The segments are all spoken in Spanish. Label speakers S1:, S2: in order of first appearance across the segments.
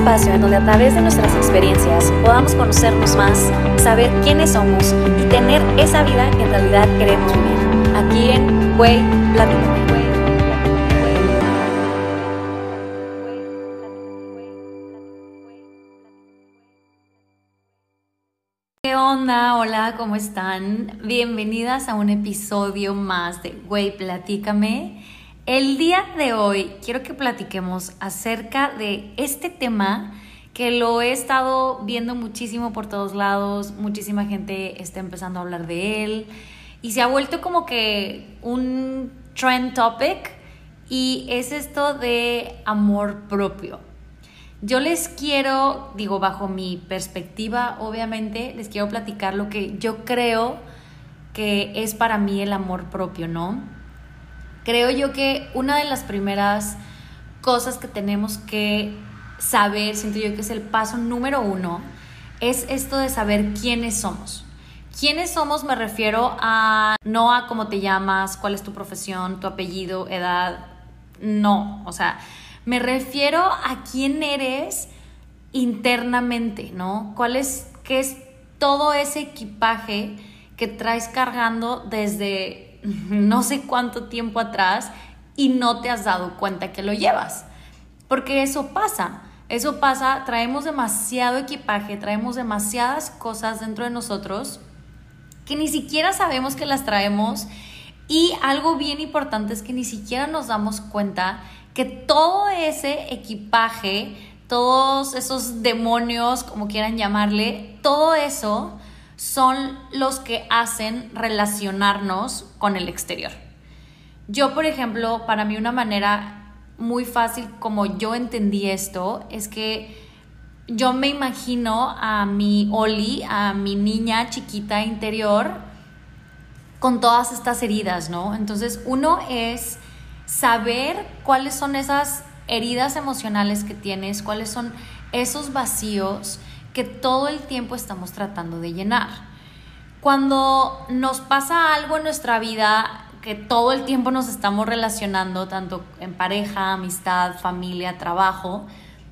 S1: espacio en donde a través de nuestras experiencias podamos conocernos más, saber quiénes somos y tener esa vida que en realidad queremos vivir. Aquí en Way. ¿Qué onda? Hola, ¿cómo están? Bienvenidas a un episodio más de Güey, platícame. El día de hoy quiero que platiquemos acerca de este tema que lo he estado viendo muchísimo por todos lados, muchísima gente está empezando a hablar de él y se ha vuelto como que un trend topic y es esto de amor propio. Yo les quiero, digo, bajo mi perspectiva, obviamente, les quiero platicar lo que yo creo que es para mí el amor propio, ¿no? Creo yo que una de las primeras cosas que tenemos que saber, siento yo que es el paso número uno, es esto de saber quiénes somos. ¿Quiénes somos? Me refiero a no a cómo te llamas, cuál es tu profesión, tu apellido, edad. No, o sea, me refiero a quién eres internamente, ¿no? ¿Cuál es, qué es todo ese equipaje que traes cargando desde no sé cuánto tiempo atrás y no te has dado cuenta que lo llevas. Porque eso pasa. Eso pasa, traemos demasiado equipaje, traemos demasiadas cosas dentro de nosotros que ni siquiera sabemos que las traemos y algo bien importante es que ni siquiera nos damos cuenta que todo ese equipaje, todos esos demonios, como quieran llamarle, todo eso son los que hacen relacionarnos con el exterior. Yo, por ejemplo, para mí una manera muy fácil como yo entendí esto es que yo me imagino a mi Oli, a mi niña chiquita interior, con todas estas heridas, ¿no? Entonces, uno es saber cuáles son esas heridas emocionales que tienes, cuáles son esos vacíos que todo el tiempo estamos tratando de llenar. Cuando nos pasa algo en nuestra vida que todo el tiempo nos estamos relacionando, tanto en pareja, amistad, familia, trabajo,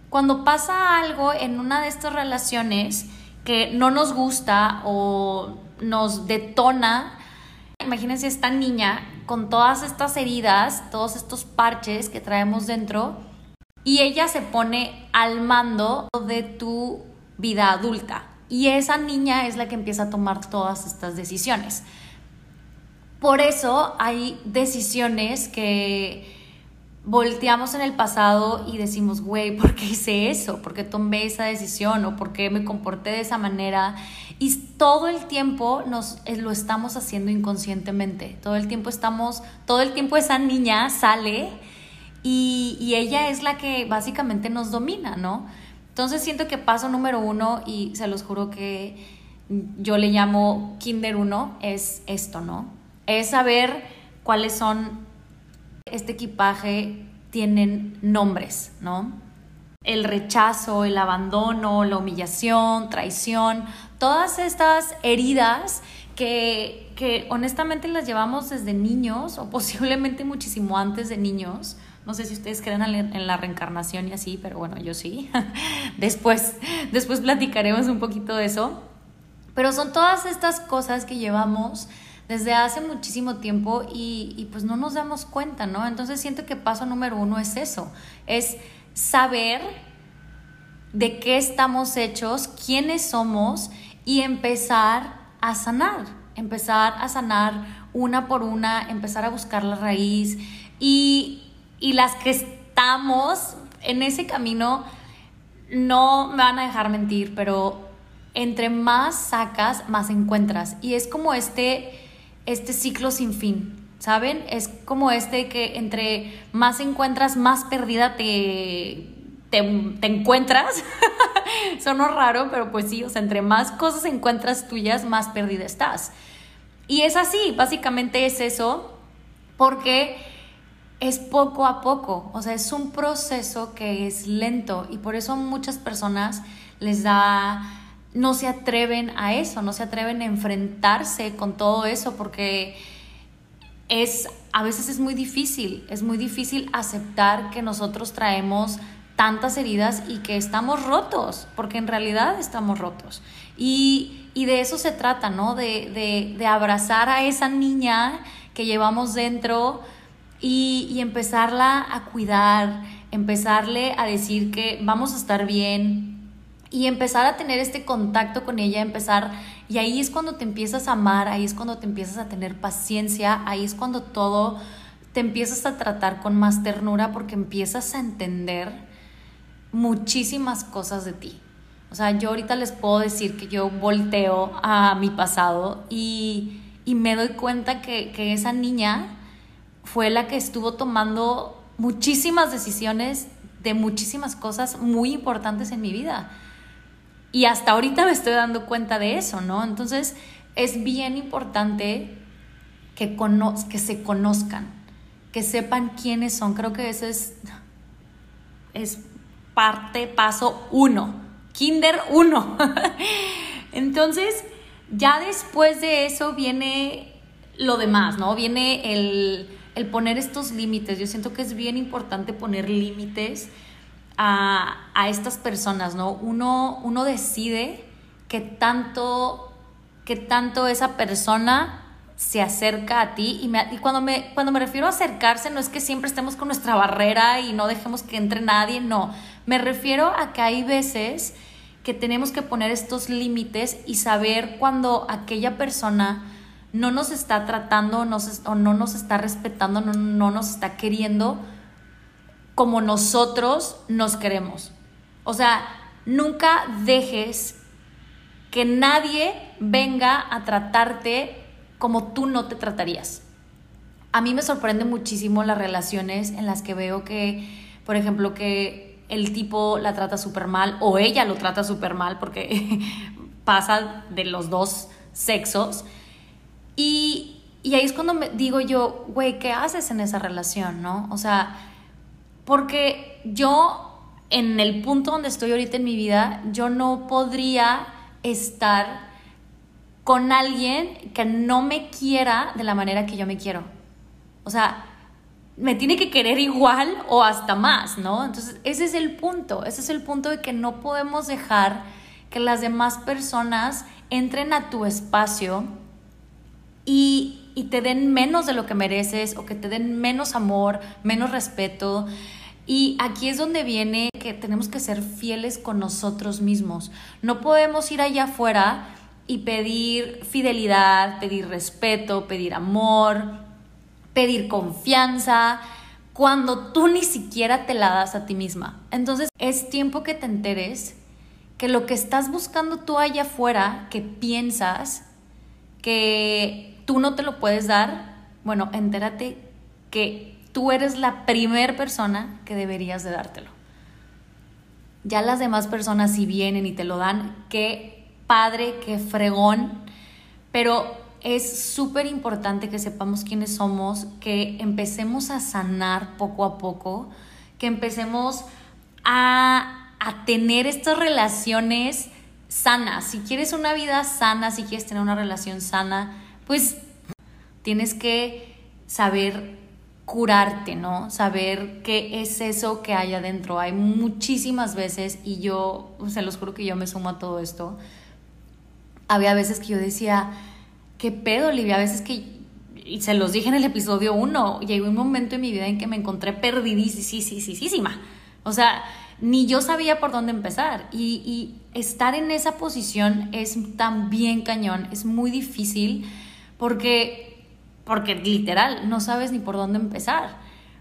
S1: cuando pasa algo en una de estas relaciones que no nos gusta o nos detona, imagínense esta niña con todas estas heridas, todos estos parches que traemos dentro, y ella se pone al mando de tu vida adulta. Y esa niña es la que empieza a tomar todas estas decisiones. Por eso hay decisiones que volteamos en el pasado y decimos, güey, ¿por qué hice eso? ¿Por qué tomé esa decisión? ¿O por qué me comporté de esa manera? Y todo el tiempo nos eh, lo estamos haciendo inconscientemente. Todo el tiempo estamos, todo el tiempo esa niña sale y, y ella es la que básicamente nos domina, ¿no? Entonces siento que paso número uno, y se los juro que yo le llamo Kinder 1, es esto, ¿no? Es saber cuáles son, este equipaje tienen nombres, ¿no? El rechazo, el abandono, la humillación, traición, todas estas heridas que, que honestamente las llevamos desde niños o posiblemente muchísimo antes de niños no sé si ustedes creen en la reencarnación y así, pero bueno, yo sí. después, después platicaremos un poquito de eso. Pero son todas estas cosas que llevamos desde hace muchísimo tiempo y, y, pues no nos damos cuenta, ¿no? Entonces siento que paso número uno es eso, es saber de qué estamos hechos, quiénes somos y empezar a sanar, empezar a sanar una por una, empezar a buscar la raíz y y las que estamos en ese camino no me van a dejar mentir, pero entre más sacas, más encuentras. Y es como este, este ciclo sin fin, ¿saben? Es como este que entre más encuentras, más perdida te, te, encuentras. Sonó raro, pero pues sí, o sea, entre más cosas encuentras tuyas, más perdida estás. Y es así, básicamente es eso, porque es poco a poco, o sea, es un proceso que es lento y por eso muchas personas les da, no se atreven a eso, no se atreven a enfrentarse con todo eso porque es, a veces es muy difícil, es muy difícil aceptar que nosotros traemos tantas heridas y que estamos rotos, porque en realidad estamos rotos. Y, de eso se trata, ¿no? De, de, abrazar a esa niña que llevamos dentro y, y empezarla a cuidar, empezarle a decir que vamos a estar bien, y empezar a tener este contacto con ella, empezar, y ahí es cuando te empiezas a amar, ahí es cuando te empiezas a tener paciencia, ahí es cuando todo te empiezas a tratar con más ternura porque empiezas a entender muchísimas cosas de ti. O sea, yo ahorita les puedo decir que yo volteo a mi pasado y, me doy cuenta que, que esa niña fue la que estuvo tomando muchísimas decisiones de muchísimas cosas muy importantes en mi vida. Y hasta ahorita me estoy dando cuenta de eso, ¿no? Entonces es bien importante que, que se conozcan, que sepan quiénes son. Creo que eso es, es parte, paso uno, kinder uno. Entonces, ya después de eso viene lo demás, ¿no? Viene el, el poner estos límites. Yo siento que es bien importante poner límites a, a, estas personas, ¿no? Uno, uno decide que tanto, que tanto esa persona se acerca a ti y, me, y, cuando, me, cuando me refiero a acercarse no es que siempre estemos con nuestra barrera y no dejemos que entre nadie, no, me refiero a que hay veces que tenemos que poner estos límites y saber cuando aquella persona no nos está tratando o no nos está respetando, no, no nos está queriendo como nosotros nos queremos. O sea, nunca dejes que nadie venga a tratarte como tú no te tratarías. A mí me sorprende muchísimo las relaciones en las que veo que, por ejemplo, que el tipo la trata súper mal o ella lo trata súper mal porque pasa de los dos sexos. Y, ahí es cuando me digo yo, güey, ¿qué haces en esa relación, no? O sea, porque yo en el punto donde estoy ahorita en mi vida, yo no podría estar con alguien que no me quiera de la manera que yo me quiero. O sea, me tiene que querer igual o hasta más, ¿no? Entonces, ese es el punto, ese es el punto de que no podemos dejar que las demás personas entren a tu espacio y, te den menos de lo que mereces o que te den menos amor, menos respeto. Y aquí es donde viene que tenemos que ser fieles con nosotros mismos. No podemos ir allá afuera y pedir fidelidad, pedir respeto, pedir amor, pedir confianza, cuando tú ni siquiera te la das a ti misma. Entonces es tiempo que te enteres que lo que estás buscando tú allá afuera, que piensas que tú no te lo puedes dar, bueno, entérate que tú eres la primer persona que deberías de dártelo. Ya las demás personas si vienen y te lo dan, que padre, qué fregón, pero es súper importante que sepamos quiénes somos, que empecemos a sanar poco a poco, que empecemos a, a tener estas relaciones sanas. Si quieres una vida sana, si quieres tener una relación sana, pues tienes que saber curarte, ¿no? Saber qué es eso que hay adentro. Hay muchísimas veces, y yo se los juro que yo me sumo a todo esto, había veces que yo decía, ¿qué pedo, Olivia? A veces que, y se los dije en el episodio 1, llegó un momento en mi vida en que me encontré perdidísima. O sea, ni yo sabía por dónde empezar. Y, y estar en esa posición es también cañón, es muy difícil porque, porque literal, no sabes ni por dónde empezar.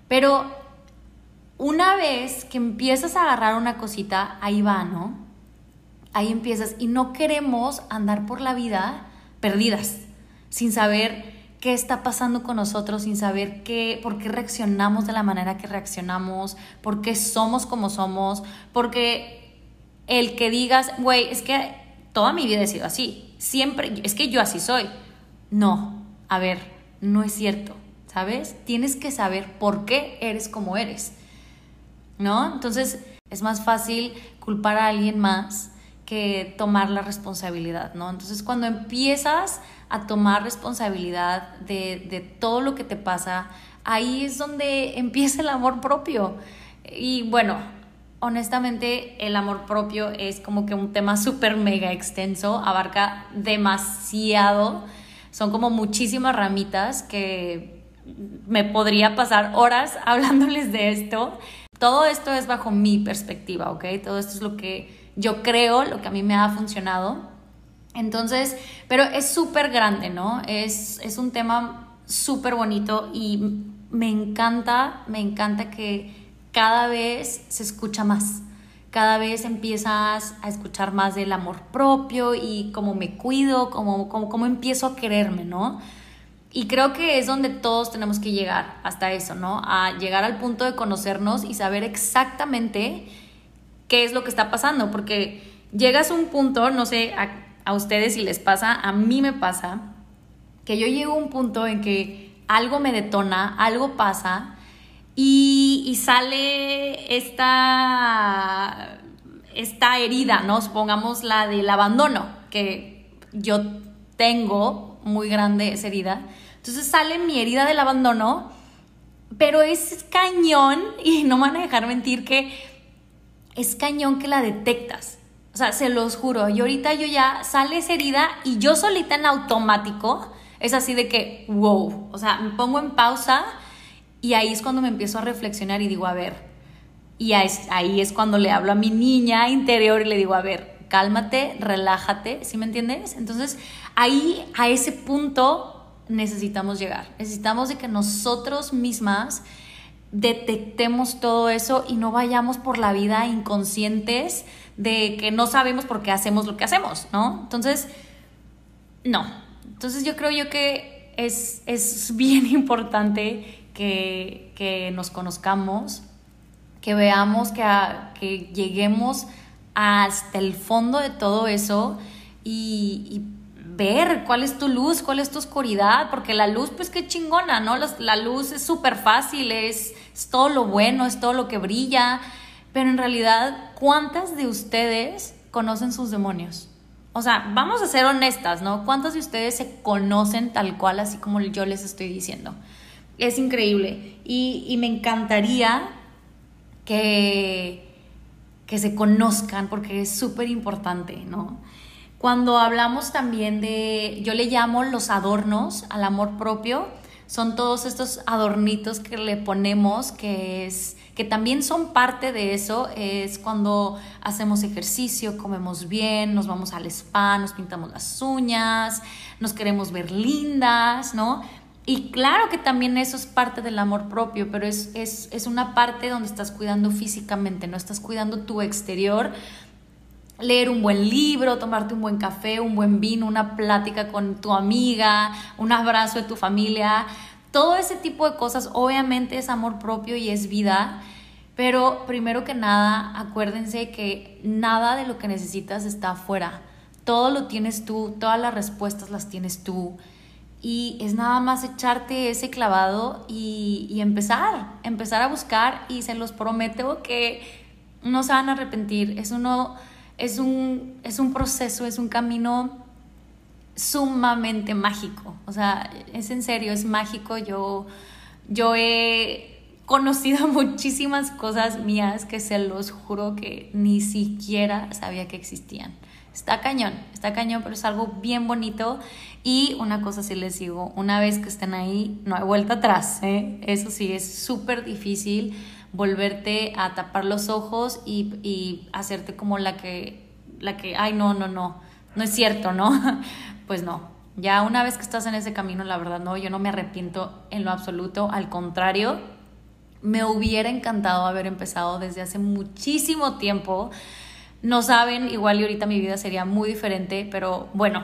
S1: Pero una vez que empiezas a agarrar una cosita, ahí va, ¿no? ahí empiezas y no queremos andar por la vida perdidas, sin saber qué está pasando con nosotros, sin saber qué, por qué reaccionamos de la manera que reaccionamos, por qué somos como somos, porque el que digas, güey, es que toda mi vida he sido así, siempre, es que yo así soy. No, a ver, no es cierto, ¿sabes? Tienes que saber por qué eres como eres, ¿no? Entonces es más fácil culpar a alguien más que tomar la responsabilidad, ¿no? Entonces cuando empiezas a tomar responsabilidad de, de, todo lo que te pasa, ahí es donde empieza el amor propio. Y bueno, honestamente el amor propio es como que un tema súper mega extenso, abarca demasiado, son como muchísimas ramitas que me podría pasar horas hablándoles de esto. Todo esto es bajo mi perspectiva, ¿ok? Todo esto es lo que yo creo, lo que a mí me ha funcionado. Entonces, pero es súper grande, ¿no? Es, es un tema súper bonito y me encanta, me encanta que cada vez se escucha más. Cada vez empiezas a escuchar más del amor propio y cómo me cuido, cómo, cómo, empiezo a quererme, ¿no? Y creo que es donde todos tenemos que llegar hasta eso, ¿no? A llegar al punto de conocernos y saber exactamente qué es lo que está pasando, porque llegas a un punto, no sé a, a ustedes si les pasa, a mí me pasa, que yo llego a un punto en que algo me detona, algo pasa y, sale esta, esta herida, ¿no? Supongamos la del abandono, que yo tengo muy grande esa herida. Entonces sale mi herida del abandono, pero es cañón, y no me van a dejar mentir que es cañón que la detectas. O sea, se los juro, y ahorita yo ya sale esa herida y yo solita en automático, es así de que, wow, o sea, me pongo en pausa y ahí es cuando me empiezo a reflexionar y digo, a ver, y ahí es cuando le hablo a mi niña interior y le digo, a ver, cálmate, relájate, ¿sí me entiendes? Entonces, ahí, a ese punto, necesitamos llegar. Necesitamos de que nosotros mismas detectemos todo eso y no vayamos por la vida inconscientes de que no sabemos por qué hacemos lo que hacemos, ¿no? Entonces, no. Entonces yo creo yo que es, es bien importante que, nos conozcamos, que veamos, que, que lleguemos hasta el fondo de todo eso y, ver cuál es tu luz, cuál es tu oscuridad, porque la luz, pues qué chingona, ¿no? La, luz es súper fácil, es, es, todo lo bueno, es todo lo que brilla, pero en realidad, ¿cuántas de ustedes conocen sus demonios? O sea, vamos a ser honestas, ¿no? ¿Cuántas de ustedes se conocen tal cual, así como yo les estoy diciendo? Es increíble. Y, me encantaría que, que se conozcan porque es súper importante, ¿no? Cuando hablamos también de, yo le llamo los adornos al amor propio, son todos estos adornitos que le ponemos que es que también son parte de eso, es cuando hacemos ejercicio, comemos bien, nos vamos al spa, nos pintamos las uñas, nos queremos ver lindas, ¿no? Y claro que también eso es parte del amor propio, pero es, es, una parte donde estás cuidando físicamente, no estás cuidando tu exterior. Leer un buen libro, tomarte un buen café, un buen vino, una plática con tu amiga, un abrazo de tu familia, todo ese tipo de cosas obviamente es amor propio y es vida, pero primero que nada acuérdense que nada de lo que necesitas está afuera, todo lo tienes tú, todas las respuestas las tienes tú y es nada más echarte ese clavado y, empezar, empezar a buscar y se los prometo que no se van a arrepentir. Es, uno, es, un, es un proceso, es un camino sumamente mágico. O sea, es en serio, es mágico. Yo, yo he conocido muchísimas cosas mías que se los juro que ni siquiera sabía que existían. Está cañón, está cañón, pero es algo bien bonito. Y una cosa sí les digo, una vez que estén ahí, no hay vuelta atrás. ¿eh? Eso sí, es súper difícil volverte a tapar los ojos y, y, hacerte como la que, la que, ay, no, no, no, no es cierto, ¿no? pues no. Ya una vez que estás en ese camino, la verdad, no, yo no me arrepiento en lo absoluto. Al contrario, me hubiera encantado haber empezado desde hace muchísimo tiempo no saben, igual y ahorita mi vida sería muy diferente, pero bueno,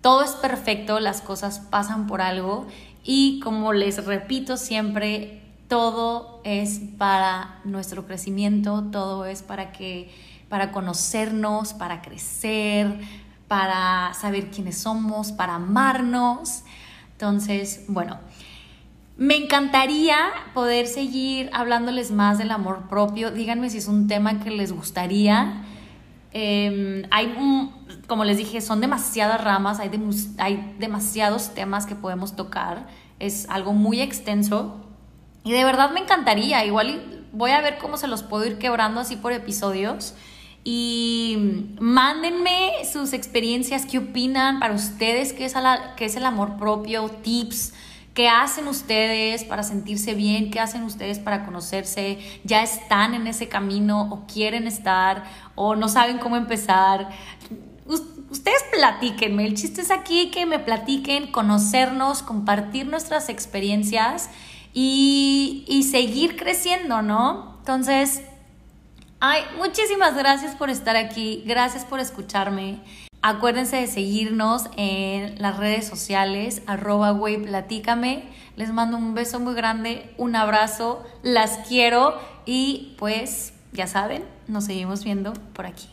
S1: todo es perfecto, las cosas pasan por algo y como les repito siempre, todo es para nuestro crecimiento, todo es para que para conocernos, para crecer, para saber quiénes somos, para amarnos. Entonces, bueno, me encantaría poder seguir hablándoles más del amor propio. Díganme si es un tema que les gustaría. Em, hay, como les dije, son demasiadas ramas, hay, hay demasiados temas que podemos tocar, es algo muy extenso y de verdad me encantaría, igual Voy a ver cómo se los puedo ir quebrando así por episodios. Y mándenme sus experiencias, qué opinan para ustedes, qué es, qué es el amor propio, tips, qué hacen ustedes para sentirse bien, qué hacen ustedes para conocerse, ya están en ese camino o quieren estar o no saben cómo empezar. Ustedes platíquenme, el chiste es aquí que me platiquen, conocernos, compartir nuestras experiencias y, y seguir creciendo, ¿no? Entonces, Ay, muchísimas gracias por estar aquí, gracias por escucharme. Acuérdense de seguirnos en las redes sociales, arroba platícame. Les mando un beso muy grande, un abrazo, las quiero y pues ya saben, nos seguimos viendo por aquí.